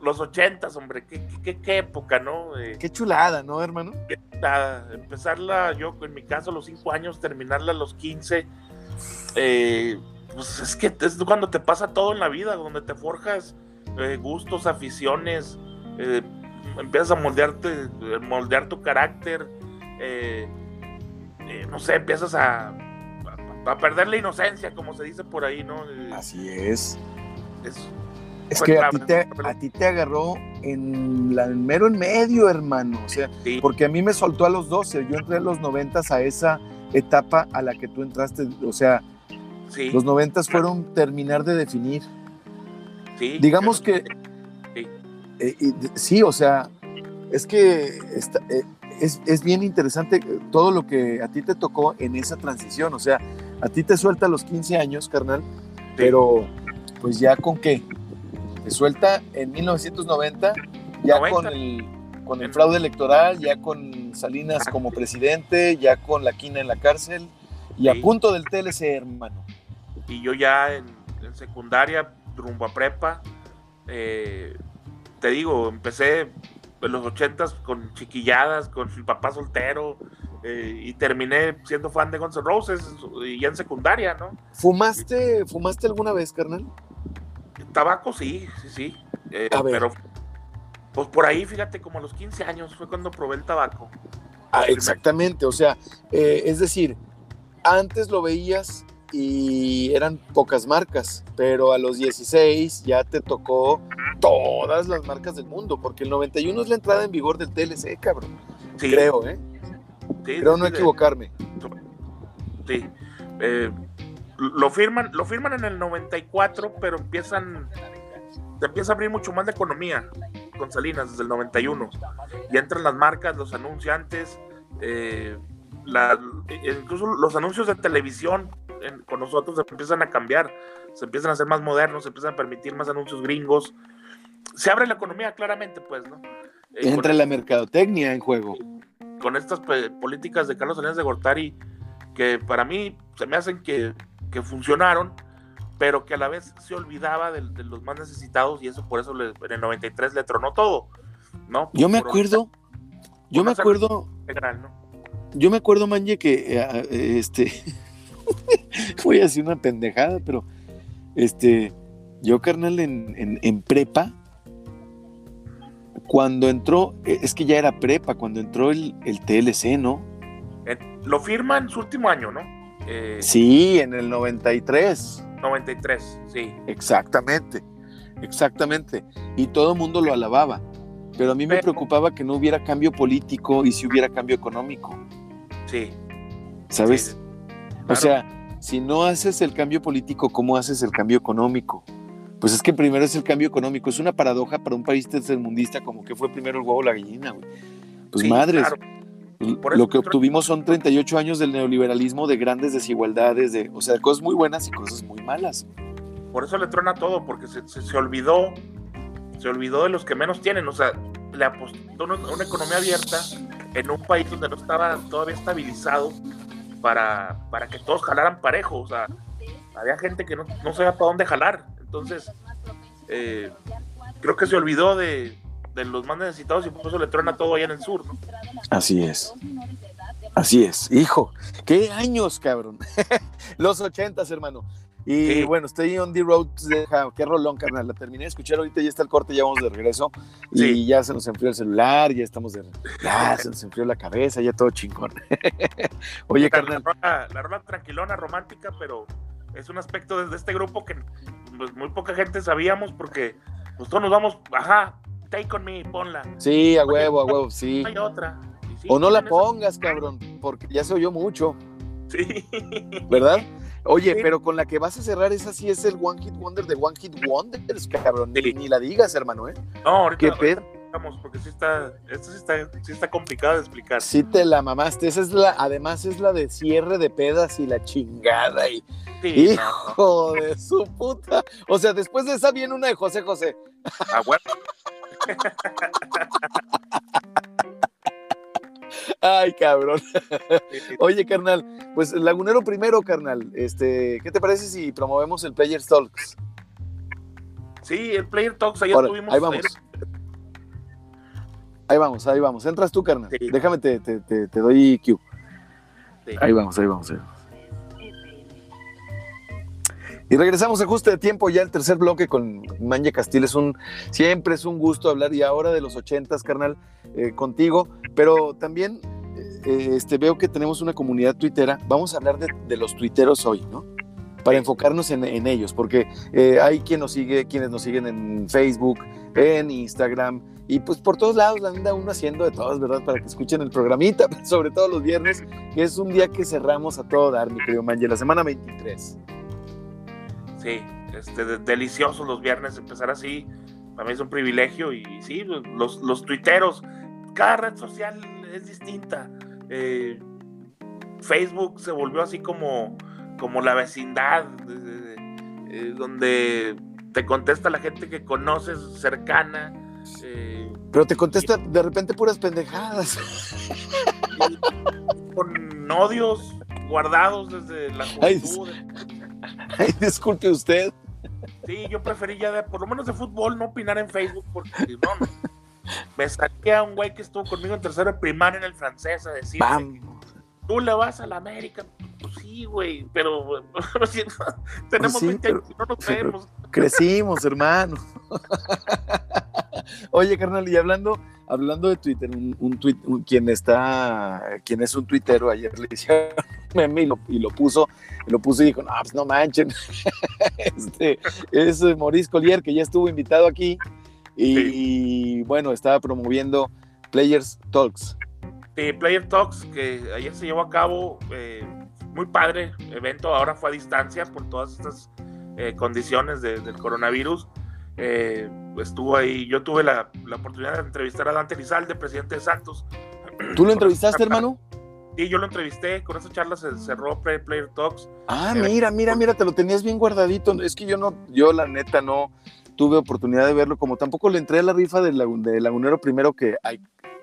Los, ochentas, hombre, qué, qué, qué, época, ¿no? Eh, qué chulada, ¿no, hermano? Empezarla, yo en mi caso, a los cinco años, terminarla a los quince. Eh, pues es que es cuando te pasa todo en la vida, donde te forjas eh, gustos, aficiones, eh, empiezas a moldearte, moldear tu carácter, eh, eh, no sé, empiezas a, a, perder la inocencia, como se dice por ahí, ¿no? Así es. Es, que a ti, te, a ti, te, agarró en la mero en medio, hermano. O sea, porque a mí me soltó a los 12. Yo entré a los 90 a esa etapa a la que tú entraste. O sea, los 90 fueron terminar de definir. Digamos que eh, sí, o sea, es que eh, es, bien interesante todo lo que a ti te tocó en esa transición. O sea, a ti te suelta a los 15 años, carnal, pero pues ya con qué? Te suelta en 1990, ya con el, con el fraude electoral, ya con Salinas como presidente, ya con la quina en la cárcel y a punto del TLC, hermano. Y yo ya en, secundaria, rumbo a prepa, eh, te digo, empecé en los ochentas con chiquilladas, con mi papá soltero, eh, y terminé siendo fan de Guns N' Roses y ya en secundaria, ¿no? ¿Fumaste, ¿fumaste alguna vez, carnal? Tabaco, sí, sí, sí. Eh, pero, pues por ahí, fíjate, como a los 15 años fue cuando probé el tabaco. Ah, exactamente, o sea, eh, es decir, antes lo veías y eran pocas marcas, pero a los 16 ya te tocó todas las marcas del mundo, porque el 91 es la entrada en vigor del TLC, cabrón. Creo, ¿eh? Creo no equivocarme. Sí. Eh, lo firman, lo firman en el 94, pero empiezan, se empieza a abrir mucho más la economía con Salinas desde el 91. Y entran las marcas, los anunciantes, eh, incluso los anuncios de televisión con nosotros se empiezan a cambiar, se empiezan a hacer más modernos, se empiezan a permitir más anuncios gringos. Se abre la economía claramente, pues, ¿no? Eh, Entra la mercadotecnia en juego. Con estas pues, políticas de Carlos Salinas de Gortari, que para mí se me hacen que, que funcionaron, pero que a la vez se olvidaba de, los más necesitados y eso por eso en el 93 le tronó todo, ¿no? Yo me acuerdo, yo me acuerdo, yo me acuerdo, Manje, que eh, este, voy a decir una pendejada, pero este, yo, carnal, en, prepa, cuando entró, e, es que ya era prepa, cuando entró el, TLC, ¿no? lo firma en su último año, ¿no? Eh, sí, en el 93. 93, sí. Exactamente, exactamente. Y todo el mundo lo alababa. Pero a mí me preocupaba que no hubiera cambio político y si hubiera cambio económico. Sí. ¿Sabes? O sea, si no haces el cambio político, ¿cómo haces el cambio económico? Pues es que primero es el cambio económico. Es una paradoja para un país tercermundista como que fue primero el huevo o la gallina, güey. Pues madres. Lo que obtuvimos son 38 años del neoliberalismo, de grandes desigualdades, de, o sea, de cosas muy buenas y cosas muy malas. Por eso le truena todo, porque se, se, olvidó, se olvidó de los que menos tienen, o sea, le apostó una, una economía abierta en un país donde no estaba todavía estabilizado para, para que todos jalaran parejo, o sea, había gente que no, no sabía para dónde jalar, entonces eh, creo que se olvidó de, de los más necesitados y por eso le truena todo allá en el sur, ¿no? Así es. Así es, hijo, qué años, cabrón. los ochentas, hermano. Y bueno, estoy on the road, qué rolón, carnal. La terminé de escuchar ahorita, ya está el corte, ya vamos de regreso. Y ya se nos enfrió el celular, ya estamos de. Ya se nos enfrió la cabeza, ya todo chingón. Oye, carnal. La rola, tranquilona, romántica, pero es un aspecto de, este grupo que pues, muy poca gente sabíamos porque pues todos nos vamos, ajá, Take on me, ponla. Sí, a huevo, a huevo, sí. Hay otra. o no la pongas, cabrón, porque ya se oyó mucho. Sí. ¿Verdad? Oye, pero con la que vas a cerrar esa sí es el One Hit Wonder de One Hit Wonders, cabrón. Ni, la digas, hermano, ¿eh? No, ahorita. ¿Qué pedo? Vamos, porque sí está, esto sí está, sí está complicado de explicar. Sí te la mamaste. Esa es la, además es la de cierre de pedas y la chingada y. hijo de su puta. O sea, después de esa viene una de José José. Ah, bueno. Ay, cabrón. Oye, carnal, pues Lagunero primero, carnal. Este, ¿qué te parece si promovemos el Player Talks? Sí, el Player Talks, ayer tuvimos. Ahí vamos. Ahí vamos, ahí vamos. Entras tú, carnal. Déjame, te, te, te, doy Q. Ahí vamos, ahí vamos, ahí vamos. Y regresamos a ajuste de tiempo, ya el tercer bloque con Manje Castil. Es un, siempre es un gusto hablar y ahora de los ochentas, carnal, eh, contigo. Pero también eh, este, veo que tenemos una comunidad tuitera. Vamos a hablar de, los tuiteros hoy, ¿no? Para enfocarnos en, ellos, porque eh, hay quien nos sigue, quienes nos siguen en Facebook, en Instagram, y pues por todos lados anda uno haciendo de todas, ¿verdad? Para que escuchen el programita, sobre todo los viernes, que es un día que cerramos a todo dar, mi querido Manje, la semana 23. Sí, este, deliciosos los viernes empezar así. Para mí es un privilegio y sí, los, los tuiteros, cada red social es distinta. Eh, Facebook se volvió así como, como la vecindad, eh, donde te contesta la gente que conoces cercana. Eh, Pero te contesta de repente puras pendejadas. Con odios guardados desde la juventud. Ay, disculpe usted. Sí, yo preferí ya, de, por lo menos de fútbol, no opinar en Facebook, porque no, no. Me saqué a un güey que estuvo conmigo en tercero de primaria en el francés a decir: Tú le vas a la América. Pues sí, güey, pero tenemos 20 pues años no nos vemos. Crecimos, hermano. Oye, carnal, y hablando, hablando de Twitter, un, tweet, quien está, quien es un tuitero, ayer le hicieron meme y lo, y lo puso, lo puso y dijo, no, pues no manchen. este, es Maurice Collier, que ya estuvo invitado aquí, y, bueno, estaba promoviendo Players Talks. Sí, Player Talks, que ayer se llevó a cabo, eh, muy padre evento, ahora fue a distancia por todas estas eh, condiciones del coronavirus. Eh, estuvo ahí, yo tuve la, oportunidad de entrevistar a Dante Lizalde, presidente de Santos. ¿Tú lo entrevistaste, hermano? Sí, yo lo entrevisté, con esa charla se cerró Player Talks. Ah, mira, mira, mira, te lo tenías bien guardadito. Es que yo no, yo la neta no tuve oportunidad de verlo, como tampoco le entré a la rifa de, de Lagunero primero que hay,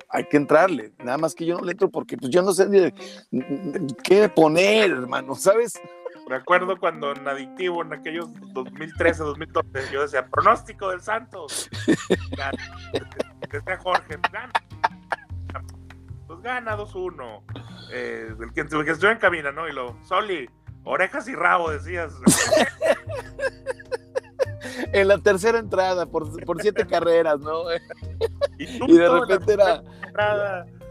hay que entrarle. Nada más que yo no le entro porque pues yo no sé ni qué poner, hermano, ¿sabes? Recuerdo cuando en Adictivo, en aquellos 2013, 2012, yo decía, pronóstico del Santos. Decía Jorge, gana. Pues gana 2-1. Eh, el, que, el que estuvo en cabina, ¿no? Y lo, Soli, orejas y rabo, decías. en la tercera entrada, por, por siete carreras, ¿no? Y, de repente era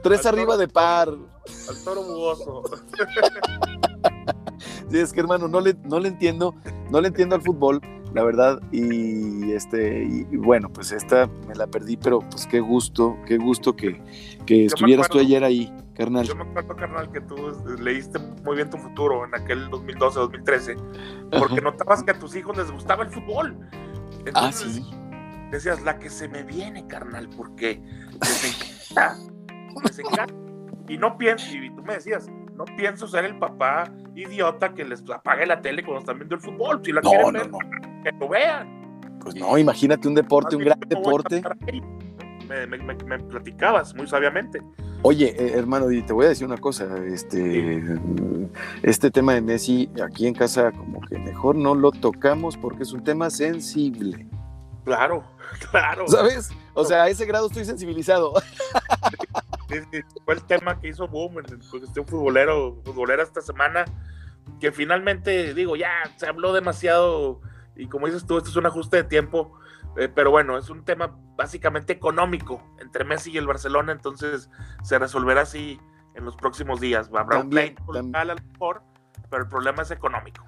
tres arriba de par. Al toro bugoso. sí, es que hermano, no le, no le entiendo, no le entiendo al fútbol, la verdad, y este, y, bueno, pues esta me la perdí, pero pues qué gusto, qué gusto que, que estuvieras tú ayer ahí, carnal. Yo me acuerdo, carnal, que tú leíste muy bien tu futuro en aquel 2012, 2013, porque notabas que a tus hijos les gustaba el fútbol. ah, sí. Decías, la que se me viene, carnal, porque les encanta, les encanta. Y no pienso, y tú me decías, no pienso ser el papá idiota que les apague la tele cuando están viendo el fútbol. Si la quieren ver, que lo vean. Pues no, imagínate un deporte, un gran deporte. Me, platicabas muy sabiamente. Oye, eh, hermano, y te voy a decir una cosa, este, este tema de Messi aquí en casa como que mejor no lo tocamos porque es un tema sensible. Claro, claro. ¿Sabes? O sea, a ese grado estoy sensibilizado. fue el tema que hizo boom en cuestión futbolero, futbolera esta semana, que finalmente, digo, ya se habló demasiado y como dices tú, esto es un ajuste de tiempo, eh, pero bueno, es un tema básicamente económico entre Messi y el Barcelona, entonces se resolverá así en los próximos días. Habrá un play a lo mejor, pero el problema es económico.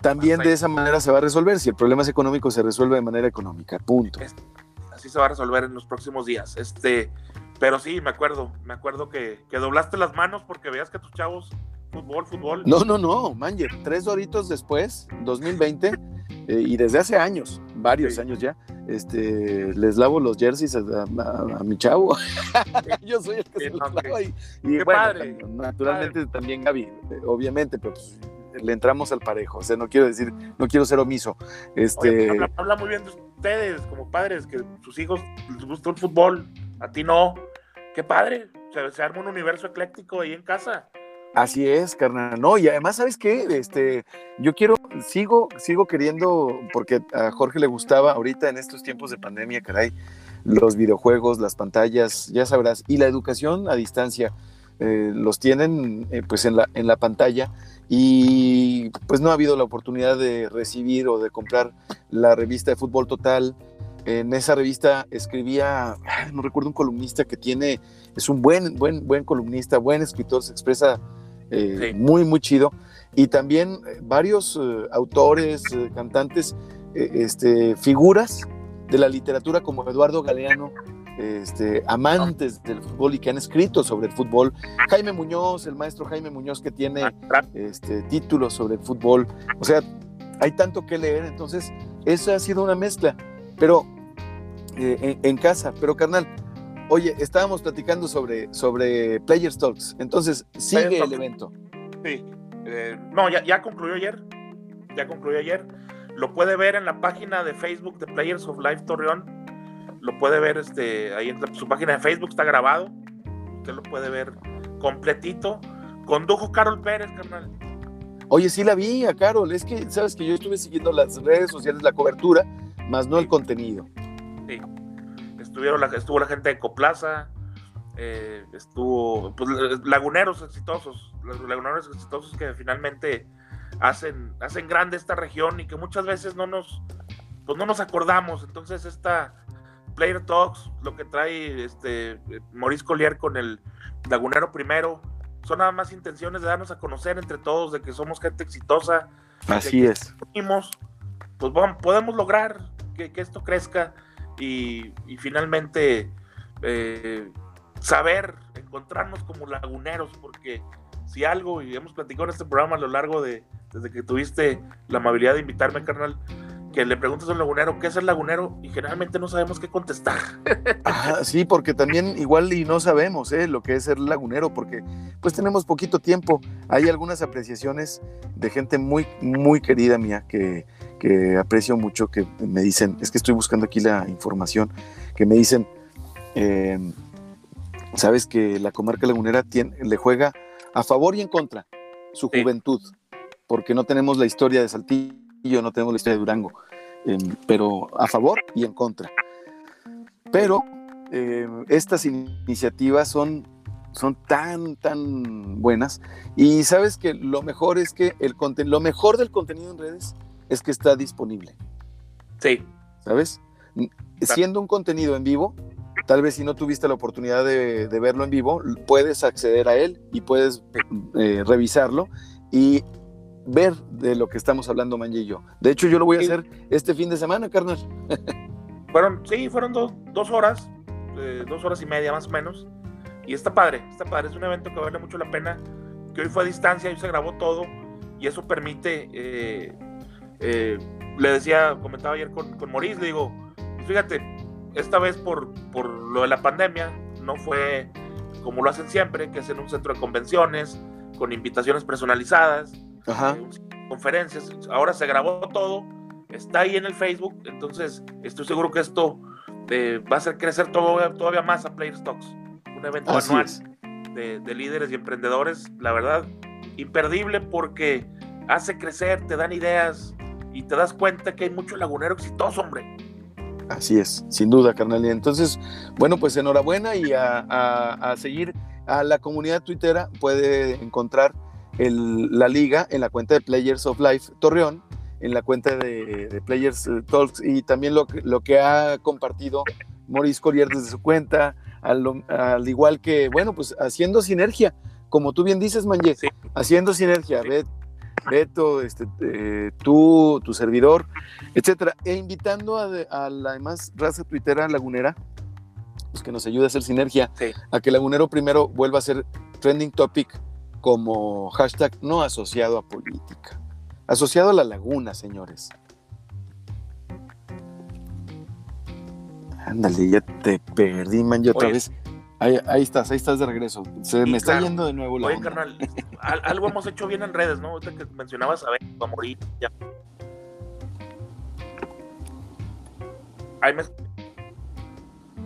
También de esa manera se va a resolver, si el problema es económico, se resuelve de manera económica, punto. Así se va a resolver en los próximos días. Este, pero sí, me acuerdo, me acuerdo que, doblaste las manos porque veías que tus chavos, fútbol, fútbol. No, no, no, Manger, tres doritos después, 2020, eh, y desde hace años, varios años ya, este, les lavo los jerseys a, mi chavo. Yo soy el que se los lava y, bueno, padre, naturalmente también Gaby, eh, obviamente, pero pues, le entramos al parejo, o sea, no quiero decir, no quiero ser omiso. Este... habla, muy bien de ustedes como padres, que sus hijos les gusta el fútbol, a ti no qué padre, se, se arma un universo ecléctico ahí en casa. Así es, carnal. No, y además, ¿sabes qué? Este, yo quiero, sigo, sigo queriendo, porque a Jorge le gustaba ahorita en estos tiempos de pandemia, caray, los videojuegos, las pantallas, ya sabrás, y la educación a distancia. Eh, los tienen eh, pues en la, en la pantalla y pues no ha habido la oportunidad de recibir o de comprar la revista de fútbol total, en esa revista escribía, no recuerdo un columnista que tiene, es un buen, buen, buen columnista, buen escritor, se expresa eh, muy, muy chido. Y también eh, varios eh, autores, cantantes, este, figuras de la literatura como Eduardo Galeano, este, amantes del fútbol y que han escrito sobre el fútbol. Jaime Muñoz, el maestro Jaime Muñoz que tiene ah, este, títulos sobre el fútbol. O sea, hay tanto que leer, entonces esa ha sido una mezcla. Pero eh, en, casa, pero carnal, oye, estábamos platicando sobre, sobre Players Talks, entonces sigue el evento. Sí, eh, no, ya, ya concluyó ayer, ya concluyó ayer. Lo puede ver en la página de Facebook de Players of Life Torreón. Lo puede ver este, ahí en su página de Facebook, está grabado. Usted lo puede ver completito. Condujo Carol Pérez, carnal. Oye, sí la vi a Carol. Es que, sabes que yo estuve siguiendo las redes sociales, la cobertura, más no el contenido. Sí. Estuvieron la, estuvo la gente de Coplaza, eh, estuvo pues, laguneros exitosos, laguneros exitosos que finalmente hacen, hacen grande esta región y que muchas veces no nos, pues no nos acordamos. Entonces esta Player Talks, lo que trae este Maurice Collier con el lagunero primero, son nada más intenciones de darnos a conocer entre todos, de que somos gente exitosa. Así es. pues podemos lograr que, que esto crezca y, finalmente eh, saber encontrarnos como laguneros, porque si algo, y hemos platicado en este programa a lo largo de, desde que tuviste la amabilidad de invitarme, carnal, que le preguntas a un lagunero qué es el lagunero y generalmente no sabemos qué contestar. Sí, porque también igual y no sabemos ¿eh? lo que es ser lagunero, porque pues tenemos poquito tiempo. Hay algunas apreciaciones de gente muy, muy querida mía que, que aprecio mucho, que me dicen, es que estoy buscando aquí la información, que me dicen, eh, sabes que la comarca lagunera tiene, le juega a favor y en contra su juventud, porque no tenemos la historia de Saltillo, no tenemos la historia de Durango, em, pero a favor y en contra. Pero em, estas iniciativas son, son tan, tan buenas. Y sabes que lo mejor es que el lo mejor del contenido en redes es que está disponible. Sí. ¿Sabes? Siendo un contenido en vivo, tal vez si no tuviste la oportunidad de, verlo en vivo, puedes acceder a él y puedes eh, revisarlo y ver de lo que estamos hablando Manje y yo. De hecho, yo lo voy a hacer este fin de semana, carnal. fueron, sí, fueron dos, horas, eh, dos horas y media más o menos. Y está padre, está padre. Es un evento que vale mucho la pena. Que hoy fue a distancia, hoy se grabó todo. Y eso permite, eh, eh, le decía, comentaba ayer con, con Maurice, le digo, pues fíjate, esta vez por, por lo de la pandemia, no fue como lo hacen siempre, que es en un centro de convenciones, con invitaciones personalizadas, conferencias. Ahora se grabó todo, está ahí en el Facebook, entonces estoy seguro que esto va a hacer crecer todo, todavía más a Player Stocks, un evento anual de, de, líderes y emprendedores, la verdad, imperdible porque hace crecer, te dan ideas y te das cuenta que hay mucho lagunero exitoso, hombre. Así es, sin duda, carnal. Entonces, bueno, pues enhorabuena y a, seguir a la comunidad twittera. Puede encontrar la liga en la cuenta de Players of Life Torreón, en la cuenta de, Players eh, Talks y también lo, lo que ha compartido Maurice Collier desde su cuenta, al, igual que, bueno, pues haciendo sinergia, como tú bien dices, Manje, haciendo sinergia. Ve, Beto, este, eh, tú, tu servidor, etcétera, e invitando a, la demás raza tuitera lagunera, pues que nos ayude a hacer sinergia, a que Lagunero primero vuelva a ser trending topic como hashtag no asociado a política, asociado a la laguna, señores. Ándale, ya te perdí, man, yo otra vez. Ahí, estás, ahí estás de regreso. Se me está yendo de nuevo la Oye, carnal, algo hemos hecho bien en redes, ¿no? Ahorita que mencionabas a ver, a morir, ya. Ahí me,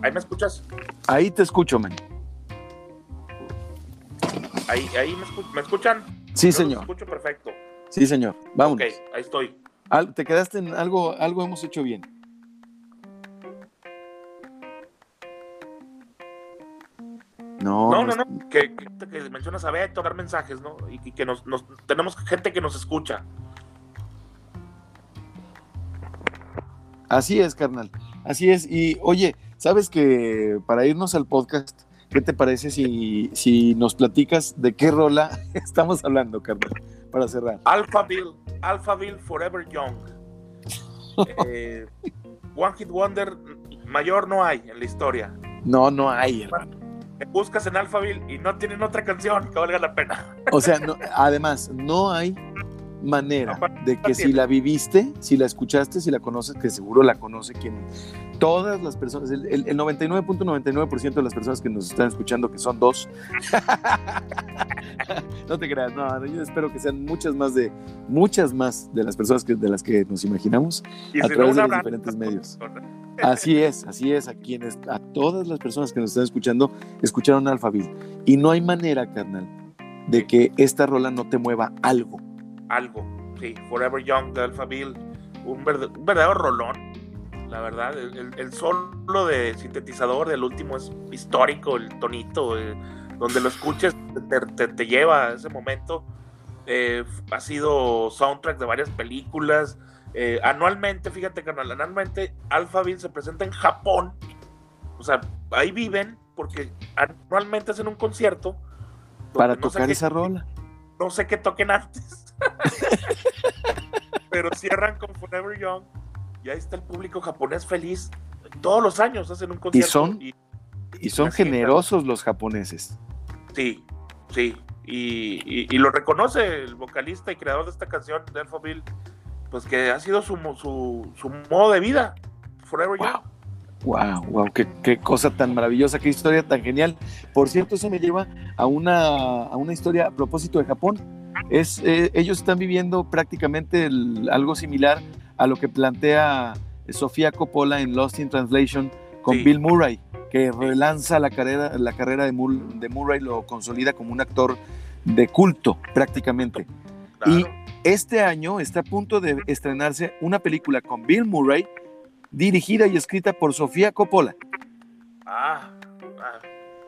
ahí me escuchas. Ahí te escucho, man. Ahí, ahí me, escuchan. Sí, señor. Me escucho perfecto. Sí, señor. Vamos. Ok, ahí estoy. te quedaste en algo, algo hemos hecho bien. No, no, no, Que, mencionas a Beto, dar mensajes, ¿no? Y, que nos, tenemos gente que nos escucha. Así es, carnal. Así es. Y oye, ¿sabes que para irnos al podcast, qué te parece si, si nos platicas de qué rola estamos hablando, carnal? Para cerrar. Alphaville, Alphaville Forever Young. Eh, One Hit Wonder mayor no hay en la historia. No, no hay, hermano buscas en Alphaville y no tienen otra canción que valga la pena. O sea, además, no hay manera de que si la viviste, si la escuchaste, si la conoces, que seguro la conoce quien todas las personas, el, 99.99% de las personas que nos están escuchando, que son dos, no te creas, no, yo espero que sean muchas más de, muchas más de las personas que, de las que nos imaginamos a través de los diferentes medios. Así es, así es, a quienes, a todas las personas que nos están escuchando, escucharon Alphaville. Y no hay manera, carnal, de que esta rola no te mueva algo. Algo, sí, Forever Young de Alphaville, un, verdadero rolón, la verdad. El, solo de sintetizador del último es histórico, el tonito, eh, donde lo escuches te, lleva a ese momento. Eh, ha sido soundtrack de varias películas, eh, anualmente, fíjate, canal, anualmente Alphaville se presenta en Japón. O sea, ahí viven porque anualmente hacen un concierto. Para tocar esa rola. No sé qué toquen antes. Pero cierran con Forever Young y ahí está el público japonés feliz. Todos los años hacen un concierto. Y son, y, son generosos los japoneses. Sí, sí. Y, y, lo reconoce el vocalista y creador de esta canción de Alphaville pues que ha sido su, su, su modo de vida. Forever wow. Wow, wow, qué, qué, cosa tan maravillosa, qué historia tan genial. Por cierto, eso me lleva a una, a una historia a propósito de Japón. Es, eh, ellos están viviendo prácticamente algo similar a lo que plantea Sofía Coppola en Lost in Translation con Bill Murray, que relanza la carrera, la carrera de, de, Murray, lo consolida como un actor de culto prácticamente. Y este año está a punto de estrenarse una película con Bill Murray, dirigida y escrita por Sofía Coppola. Ah, ah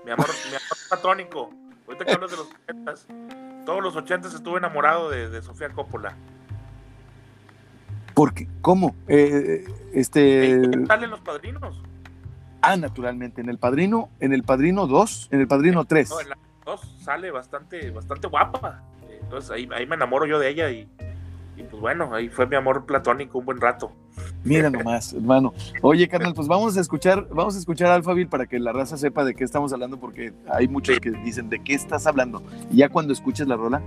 mi amor, mi amor platónico. Ahorita que hablas de los ochentas, todos los ochentas estuve enamorado de, Sofía Coppola. Porque, ¿cómo? Eh, este. salen los padrinos? Ah, naturalmente. En el padrino, en el padrino 2, en el padrino 3. No, en la 2 sale bastante, bastante guapa. Entonces ahí, ahí me enamoro yo de ella y, y pues bueno, ahí fue mi amor platónico un buen rato. Mira nomás, hermano. Oye, carnal, pues vamos a escuchar, vamos a escuchar a Alphaville para que la raza sepa de qué estamos hablando, porque hay muchos que dicen de qué estás hablando. Y ya cuando escuches la rola,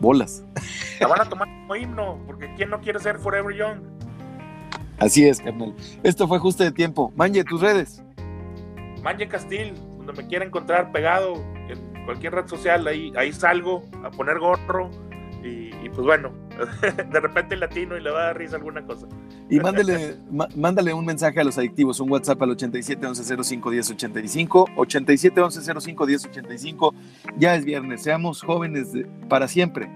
bolas. La van a tomar como himno, porque ¿quién no quiere ser Forever Young? Así es, carnal. Esto fue justo de tiempo. Manje, tus redes. Manje Castil, donde me quiera encontrar pegado en cualquier red social, ahí, ahí salgo a poner gorro y, pues bueno, de repente latino y le va a dar risa alguna cosa. Y mándale, mándale un mensaje a los adictivos, un WhatsApp al 87 11 05 10 85, 87 11 05 10 85. Ya es viernes, seamos jóvenes para siempre